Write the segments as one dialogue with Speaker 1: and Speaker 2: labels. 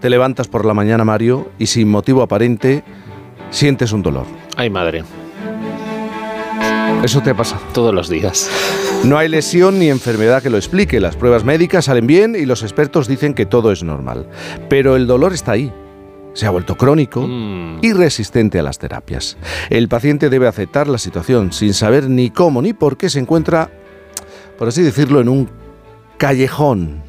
Speaker 1: Te levantas por la mañana, Mario, y sin motivo aparente sientes un dolor.
Speaker 2: Ay, madre.
Speaker 1: Eso te pasa.
Speaker 2: Todos los días.
Speaker 1: No hay lesión ni enfermedad que lo explique. Las pruebas médicas salen bien y los expertos dicen que todo es normal. Pero el dolor está ahí. Se ha vuelto crónico
Speaker 2: Mm.
Speaker 1: y resistente a las terapias. El paciente debe aceptar la situación sin saber ni cómo ni por qué se encuentra, por así decirlo, en un callejón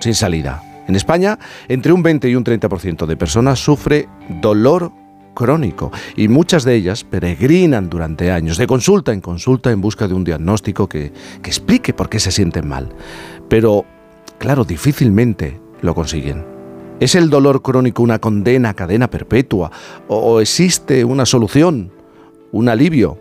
Speaker 1: sin salida. En España, entre un 20 y un 30% de personas sufre dolor crónico y muchas de ellas peregrinan durante años, de consulta en consulta, en busca de un diagnóstico que, que explique por qué se sienten mal. Pero, claro, difícilmente lo consiguen. ¿Es el dolor crónico una condena cadena perpetua? ¿O, o existe una solución? ¿Un alivio?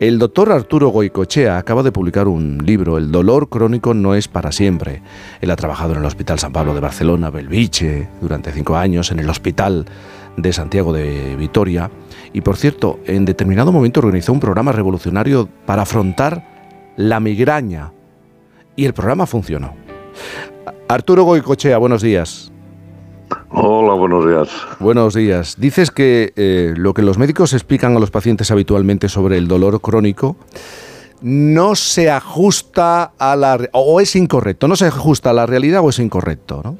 Speaker 1: El doctor Arturo Goicochea acaba de publicar un libro, El dolor crónico no es para siempre. Él ha trabajado en el Hospital San Pablo de Barcelona, Belviche, durante cinco años, en el Hospital de Santiago de Vitoria. Y por cierto, en determinado momento organizó un programa revolucionario para afrontar la migraña. Y el programa funcionó. Arturo Goicochea, buenos días.
Speaker 3: Hola, buenos días.
Speaker 1: Buenos días. Dices que eh, lo que los médicos explican a los pacientes habitualmente sobre el dolor crónico no se ajusta a la... o es incorrecto, no se ajusta a la realidad o es incorrecto, ¿no?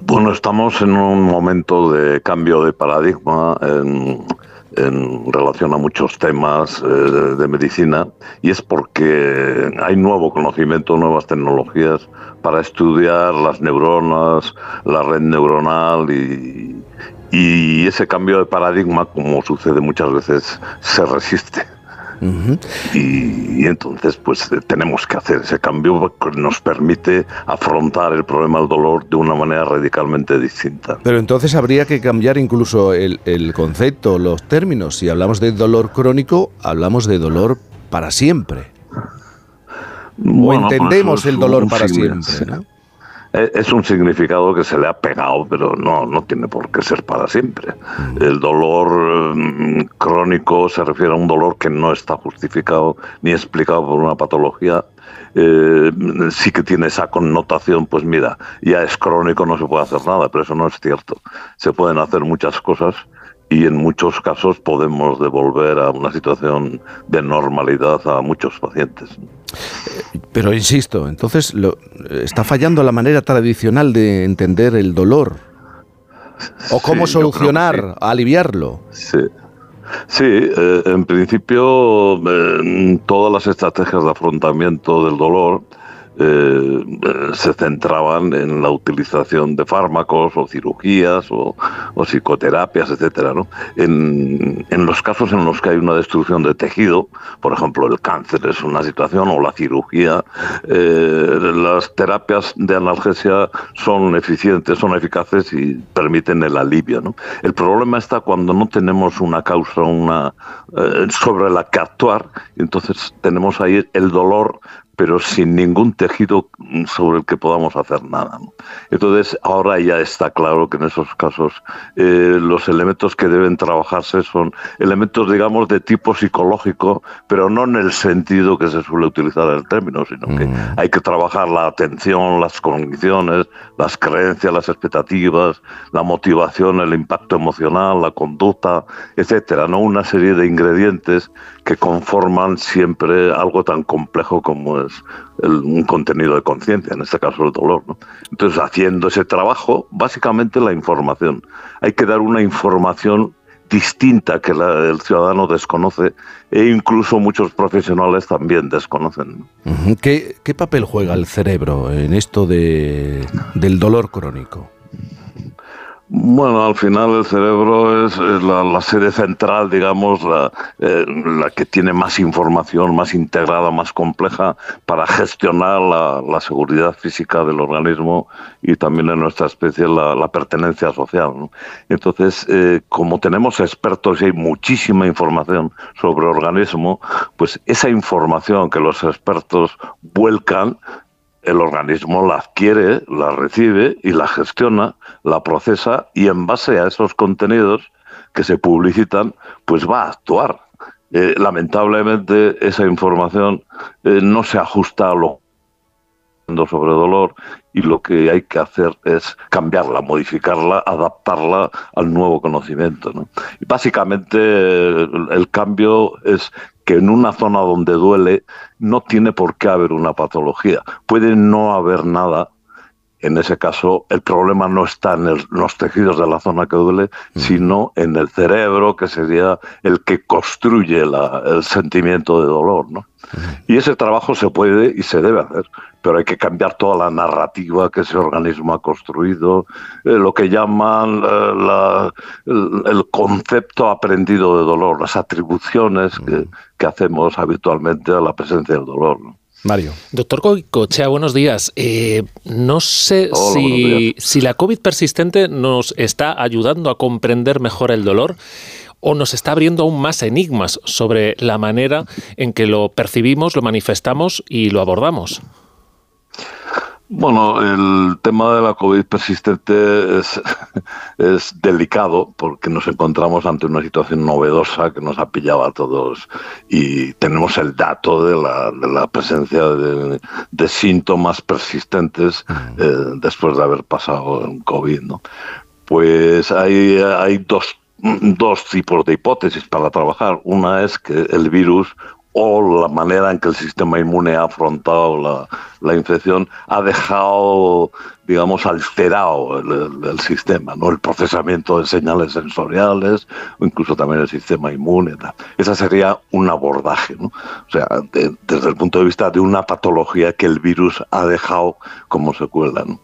Speaker 3: Bueno, estamos en un momento de cambio de paradigma en, en relación a muchos temas eh, de, medicina y es porque hay nuevo conocimiento, nuevas tecnologías para estudiar las neuronas, la red neuronal y ese cambio de paradigma, como sucede muchas veces, se resiste. Y, y entonces, pues eh, tenemos que hacer ese cambio que nos permite afrontar el problema del dolor de una manera radicalmente distinta.
Speaker 1: Pero entonces habría que cambiar incluso el, el concepto, los términos. Si hablamos de dolor crónico, hablamos de dolor para siempre. O
Speaker 3: Bueno, pues
Speaker 1: entendemos
Speaker 3: eso es
Speaker 1: el dolor para siempre, ¿no?
Speaker 3: Eh, Es un significado que se le ha pegado, pero no, no tiene por qué ser para siempre. El dolor mm, crónico se refiere a un dolor que no está justificado ni explicado por una patología. Eh, sí que tiene esa connotación, pues mira, ya es crónico, no se puede hacer nada, pero eso no es cierto. Se pueden hacer muchas cosas y en muchos casos podemos devolver a una situación de normalidad a muchos pacientes.
Speaker 1: Pero insisto, entonces lo- está fallando la manera tradicional de entender el dolor. O cómo
Speaker 3: Sí,
Speaker 1: solucionar,
Speaker 3: sí.
Speaker 1: aliviarlo.
Speaker 3: Sí. Sí, eh, en principio eh, todas las estrategias de afrontamiento del dolor eh, se centraban en la utilización de fármacos o cirugías o, psicoterapias, etcétera. ¿no? En, en los casos en los que hay una destrucción de tejido, por ejemplo el cáncer es una situación o la cirugía, eh, las terapias de analgesia son eficientes, son eficaces y permiten el alivio. ¿no? El problema está cuando no tenemos una causa una, eh, sobre la que actuar, entonces tenemos ahí el dolor pero sin ningún tejido sobre el que podamos hacer nada. Entonces, ahora ya está claro que en esos casos eh, los elementos que deben trabajarse son elementos, digamos, de tipo psicológico, pero no en el sentido que se suele utilizar el término, sino que hay que trabajar la atención, las condiciones, las creencias, las expectativas, la motivación, el impacto emocional, la conducta, etcétera, ¿no? Una serie de ingredientes que conforman siempre algo tan complejo como un contenido de conciencia, en este caso el dolor. Entonces, haciendo ese trabajo, básicamente la información. Hay que dar una información distinta que la- el ciudadano desconoce e incluso muchos profesionales también desconocen.
Speaker 1: ¿Qué, qué papel juega el cerebro en esto de, del dolor crónico?
Speaker 3: Bueno, al final el cerebro es, la, sede central, digamos, la, eh, la que tiene más información, más integrada, más compleja para gestionar la, seguridad física del organismo y también en nuestra especie la, pertenencia social. Entonces, eh, como tenemos expertos y hay muchísima información sobre el organismo, pues esa información que los expertos vuelcan el organismo la adquiere, la recibe y la gestiona, la procesa y en base a esos contenidos que se publicitan, pues va a actuar. Eh, lamentablemente esa información eh, no se ajusta a lo sobre dolor y lo que hay que hacer es cambiarla, modificarla, adaptarla al nuevo conocimiento. Y básicamente el, cambio es que en una zona donde duele no tiene por qué haber una patología. Puede no haber nada. En ese caso, el problema no está en, los tejidos de la zona que duele, mm. sino en el cerebro, que sería el que construye el sentimiento de dolor. ¿no? Y ese trabajo se puede y se debe hacer, pero hay que cambiar toda la narrativa que ese organismo ha construido, eh, lo que llaman eh, el, concepto aprendido de dolor, las atribuciones que, hacemos habitualmente a la presencia del dolor.
Speaker 2: Mario. Doctor Cochea, buenos días. Eh, no sé si, si la COVID persistente nos está ayudando a comprender mejor el dolor o nos está abriendo aún más enigmas sobre la manera en que lo percibimos, lo manifestamos y lo abordamos?
Speaker 3: Bueno, el tema de la COVID persistente es, es, delicado porque nos encontramos ante una situación novedosa que nos ha pillado a todos y tenemos el dato de la, de la presencia de, de, síntomas persistentes eh, después de haber pasado el COVID. ¿no? Pues hay, hay dos dos tipos de hipótesis para trabajar. Una es que el virus o la manera en que el sistema inmune ha afrontado la, infección ha dejado, digamos, alterado el, sistema, ¿no? el procesamiento de señales sensoriales o incluso también el sistema inmune. Ese sería un abordaje, ¿no? o sea, desde el punto de vista de una patología que el virus ha dejado como secuela. ¿no?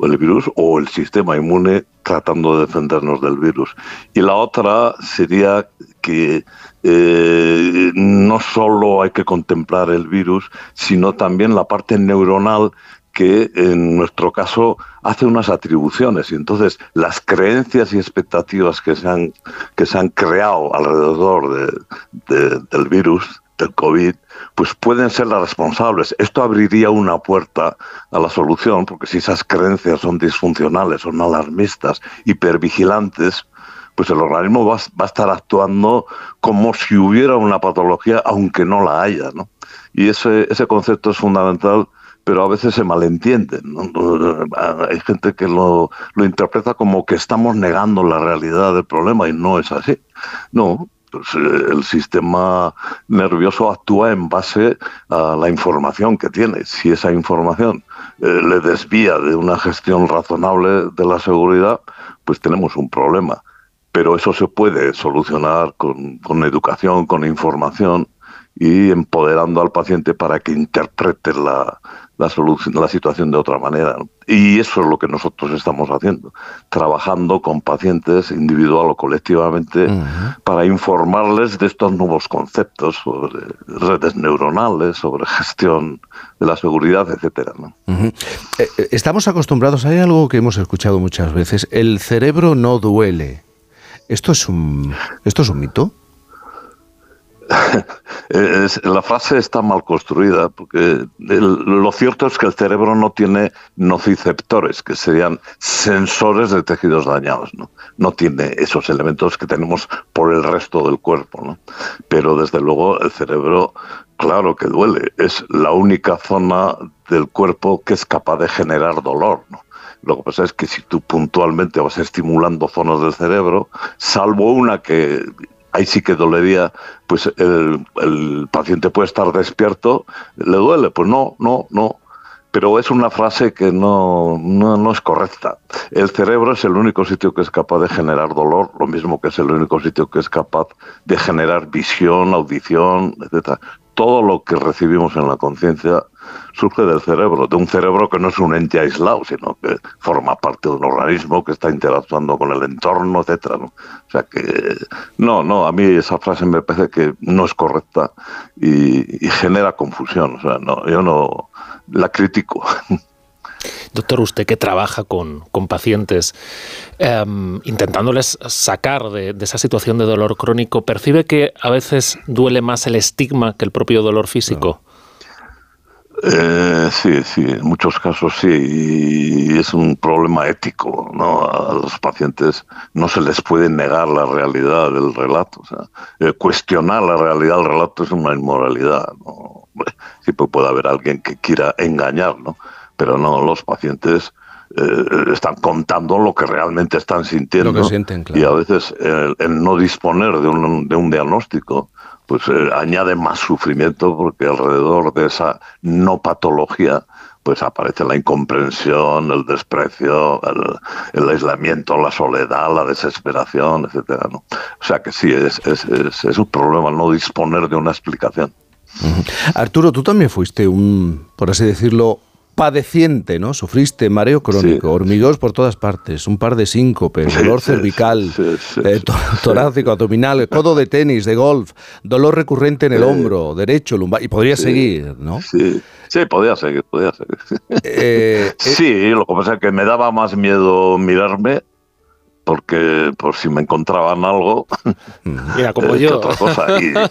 Speaker 3: El virus o el sistema inmune tratando de defendernos del virus. Y la otra sería que eh, no solo hay que contemplar el virus, sino también la parte neuronal que en nuestro caso hace unas atribuciones y entonces las creencias y expectativas que se han, que se han creado alrededor del virus, del COVID, pues pueden ser las responsables. Esto abriría una puerta a la solución, porque si esas creencias son disfuncionales, son alarmistas, hipervigilantes, pues el organismo va, a estar actuando como si hubiera una patología, aunque no la haya. ¿no? Y ese, ese concepto es fundamental pero a veces se malentiende. Hay gente que lo, lo, interpreta como que estamos negando la realidad del problema y no es así. No, pues, eh, el sistema nervioso actúa en base a la información que tiene. Si esa información eh, le desvía de una gestión razonable de la seguridad, pues tenemos un problema pero eso se puede solucionar con, educación, con información y empoderando al paciente para que interprete la, la, solución, la situación de otra manera. Y eso es lo que nosotros estamos haciendo, trabajando con pacientes individual o colectivamente para informarles de estos nuevos conceptos sobre redes neuronales, sobre gestión de la seguridad, etcétera.
Speaker 1: Eh, eh, estamos acostumbrados, hay algo que hemos escuchado muchas veces, el cerebro no duele. ¿Esto es un, esto es un mito?
Speaker 3: la frase está mal construida porque lo cierto es que el cerebro no tiene nociceptores, que serían sensores de tejidos dañados. ¿no? no tiene esos elementos que tenemos por el resto del cuerpo. ¿no? Pero desde luego el cerebro, claro que duele. Es la única zona del cuerpo que es capaz de generar dolor. ¿no? Lo que pasa es que si tú puntualmente vas estimulando zonas del cerebro, salvo una que ahí sí que dolería, pues el, paciente puede estar despierto, ¿le duele? Pues no, no, no. Pero es una frase que no, no, no, es correcta. El cerebro es el único sitio que es capaz de generar dolor, lo mismo que es el único sitio que es capaz de generar visión, audición, etc. Todo lo que recibimos en la conciencia surge del cerebro, de un cerebro que no es un ente aislado, sino que forma parte de un organismo que está interactuando con el entorno, etcétera. O sea que no, no, a mí esa frase me parece que no es correcta y, genera confusión. O sea, no, yo no la critico.
Speaker 2: Doctor, usted que trabaja con, pacientes, em, intentándoles sacar de, esa situación de dolor crónico, ¿percibe que a veces duele más el estigma que el propio dolor físico?
Speaker 3: Eh, sí, sí, en muchos casos sí, y es un problema ético, ¿no? A los pacientes no se les puede negar la realidad del relato, o sea, eh, cuestionar la realidad del relato es una inmoralidad, ¿no? Siempre puede haber alguien que quiera engañar, ¿no? Pero no, los pacientes eh, están contando lo que realmente están sintiendo. Y a veces el, no disponer de un, de un diagnóstico pues eh, añade más sufrimiento porque alrededor de esa no patología pues aparece la incomprensión, el desprecio, el, aislamiento, la soledad, la desesperación, etcétera. ¿no? O sea que sí, es, es, es, un problema no disponer de una explicación.
Speaker 1: Arturo, tú también fuiste un, por así decirlo, padeciente, ¿no? Sufriste mareo crónico, hormigos por todas partes, un par de síncopes, dolor cervical, eh, torácico, abdominal, codo de tenis, de golf, dolor recurrente en el hombro, derecho, lumbar, y podría seguir, ¿no?
Speaker 3: Sí, sí, podía seguir, podía seguir. Eh, sí, lo que pasa es que me daba más miedo mirarme porque por si me encontraban algo,
Speaker 2: Mira, como yo.
Speaker 3: otra cosa.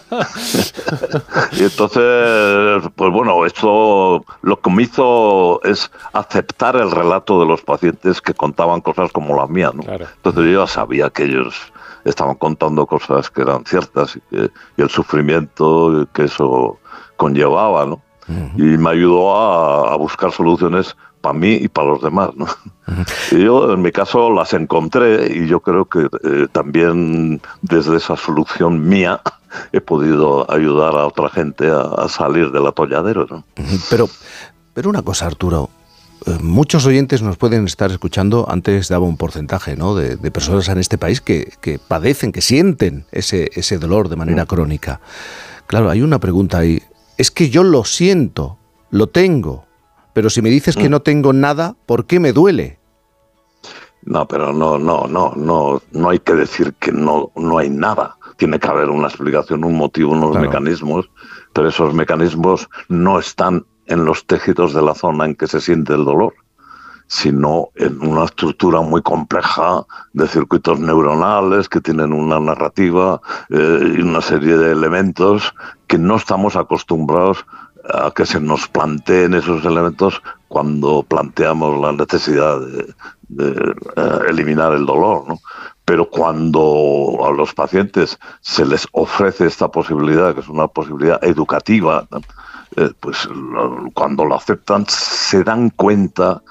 Speaker 3: Y, entonces, pues bueno, esto lo que me hizo es aceptar el relato de los pacientes que contaban cosas como las mías. ¿no? Entonces yo ya sabía que ellos estaban contando cosas que eran ciertas y, que, y el sufrimiento que eso conllevaba, ¿no? Y me ayudó a, a buscar soluciones para mí y para los demás. ¿no? Y yo en mi caso las encontré y yo creo que eh, también desde esa solución mía he podido ayudar a otra gente a, salir del atolladero. ¿no?
Speaker 1: Pero, pero una cosa, Arturo. Eh, muchos oyentes nos pueden estar escuchando, antes daba un porcentaje ¿no? de, personas en este país que, que, padecen, que sienten ese, ese dolor de manera mm. crónica. Claro, hay una pregunta ahí. Es que yo lo siento, lo tengo, pero si me dices que mm. no tengo nada, ¿por qué me duele?
Speaker 3: No, pero no, no, no, no, no hay que decir que no, no hay nada. Tiene que haber una explicación, un motivo, unos mecanismos, pero esos mecanismos no están en los tejidos de la zona en que se siente el dolor, sino en una estructura muy compleja de circuitos neuronales que tienen una narrativa eh, y una serie de elementos que no estamos acostumbrados a que se nos planteen esos elementos cuando planteamos la necesidad de, eh, eliminar el dolor. ¿no? Pero cuando a los pacientes se les ofrece esta posibilidad, que es una posibilidad educativa, eh, pues cuando lo aceptan se dan cuenta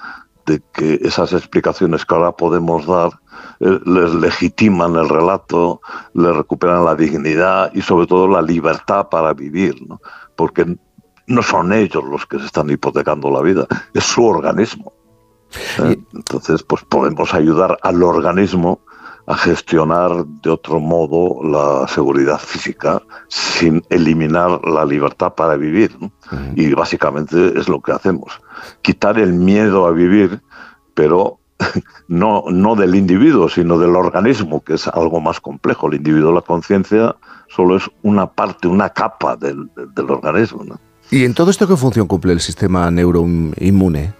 Speaker 3: de que esas explicaciones que ahora podemos dar eh, les legitiman el relato, les recuperan la dignidad y sobre todo la libertad para vivir, ¿no? porque no son ellos los que se están hipotecando la vida, es su organismo. ¿Eh? Entonces, pues podemos ayudar al organismo a gestionar de otro modo la seguridad física sin eliminar la libertad para vivir. Y básicamente es lo que hacemos. Quitar el miedo a vivir, pero no, no del individuo, sino del organismo, que es algo más complejo. El individuo, la conciencia, solo es una parte, una capa del, del organismo. ¿no?
Speaker 1: ¿Y en todo esto qué función cumple el sistema neuroinmune?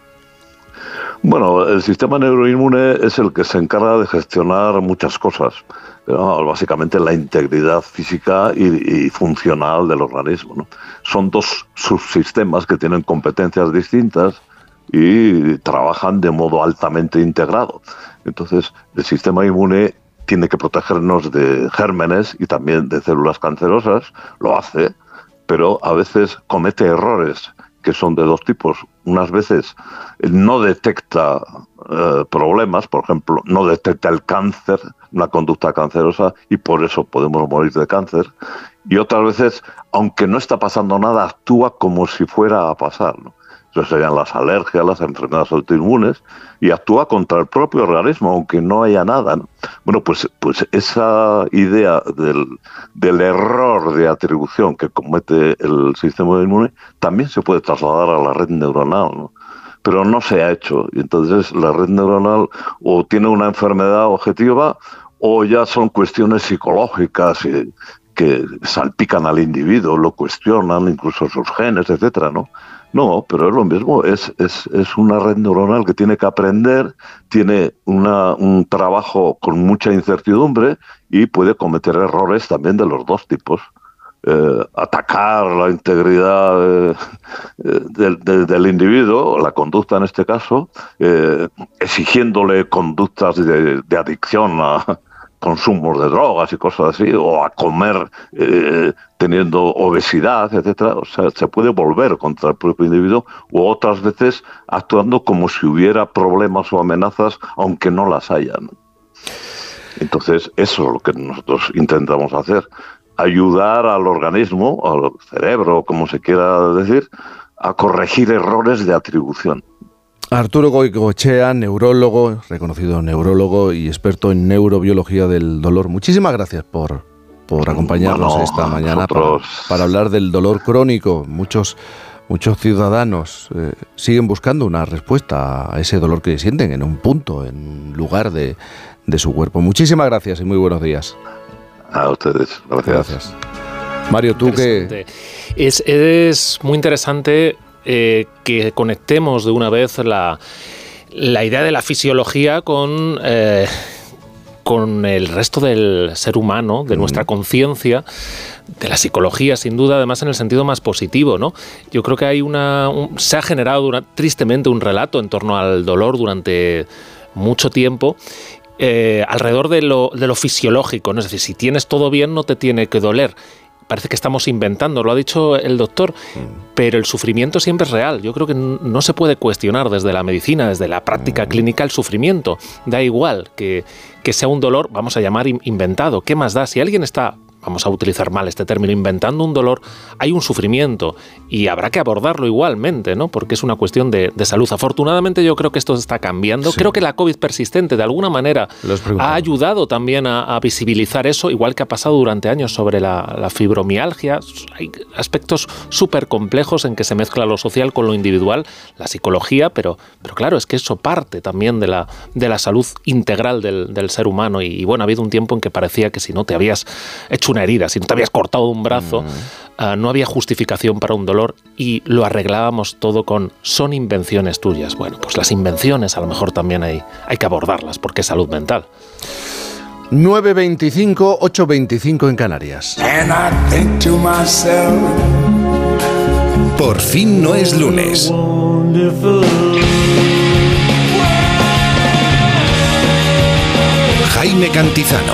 Speaker 3: Bueno, el sistema neuroinmune es el que se encarga de gestionar muchas cosas. Básicamente la integridad física y, funcional del organismo. Son dos subsistemas que tienen competencias distintas y trabajan de modo altamente integrado. Entonces, el sistema inmune tiene que protegernos de gérmenes y también de células cancerosas, lo hace, pero a veces comete errores que son de dos tipos. Unas veces no detecta eh, problemas, por ejemplo, no detecta el cáncer, una conducta cancerosa, y por eso podemos morir de cáncer. Y otras veces, aunque no está pasando nada, actúa como si fuera a pasar. Eso serían las alergias, las enfermedades autoinmunes, y actúa contra el propio organismo, aunque no haya nada. Bueno, pues, pues esa idea del, del, error de atribución que comete el sistema inmune también se puede trasladar a la red neuronal, ¿no? pero no se ha hecho. Y entonces la red neuronal o tiene una enfermedad objetiva o ya son cuestiones psicológicas y, que salpican al individuo, lo cuestionan, incluso sus genes, etcétera, ¿no? No, pero es lo mismo, es, es, es una red neuronal que tiene que aprender, tiene una, un trabajo con mucha incertidumbre y puede cometer errores también de los dos tipos. Eh, atacar la integridad eh, del, del, individuo, la conducta en este caso, eh, exigiéndole conductas de, de adicción a, consumos de drogas y cosas así, o a comer eh, teniendo obesidad, etcétera. O sea, se puede volver contra el propio individuo, u otras veces actuando como si hubiera problemas o amenazas, aunque no las hayan. Entonces, eso es lo que nosotros intentamos hacer. Ayudar al organismo, al cerebro, como se quiera decir, a corregir errores de atribución.
Speaker 1: Arturo Goicochea, neurólogo, reconocido neurólogo y experto en neurobiología del dolor. Muchísimas gracias por, por acompañarnos esta mañana para, hablar del dolor crónico. Muchos, muchos ciudadanos eh, siguen buscando una respuesta a ese dolor que sienten en un punto, en un lugar de, de su cuerpo. Muchísimas gracias y muy buenos días.
Speaker 3: A ustedes, gracias.
Speaker 1: Mario, tú que...
Speaker 2: Es, es muy interesante eh, que conectemos de una vez la, idea de la fisiología con... Eh, con el resto del ser humano, de nuestra conciencia, de la psicología, sin duda, además en el sentido más positivo, ¿no? Yo creo que hay una. se ha generado tristemente un relato en torno al dolor durante mucho tiempo. Eh, alrededor de lo, de lo fisiológico, ¿no? es decir, si tienes todo bien no te tiene que doler parece que estamos inventando, lo ha dicho el doctor, pero el sufrimiento siempre es real. Yo creo que no se puede cuestionar desde la medicina, desde la práctica clínica, el sufrimiento. Da igual que, que sea un dolor, vamos a llamar inventado. ¿Qué más da? Si alguien está vamos a utilizar mal este término, inventando un dolor, hay un sufrimiento y habrá que abordarlo igualmente, ¿no? Porque es una cuestión de, salud. Afortunadamente yo creo que esto está cambiando. Creo que la COVID persistente de alguna manera ha ayudado también a, visibilizar eso, igual que ha pasado durante años sobre la, fibromialgia. Hay aspectos súper complejos en que se mezcla lo social con lo individual, la psicología, pero, pero claro, es que eso parte también de la, de la salud integral del, ser humano. Y, y bueno, ha habido un tiempo en que parecía que si no te habías hecho una herida, si no te habías cortado un brazo, mm. ah, no había justificación para un dolor y lo arreglábamos todo con son invenciones tuyas. Bueno, pues las invenciones a lo mejor también hay, hay que abordarlas porque es salud mental.
Speaker 1: 9.25, 8.25 en Canarias.
Speaker 4: Por fin no es lunes. Jaime Cantizano.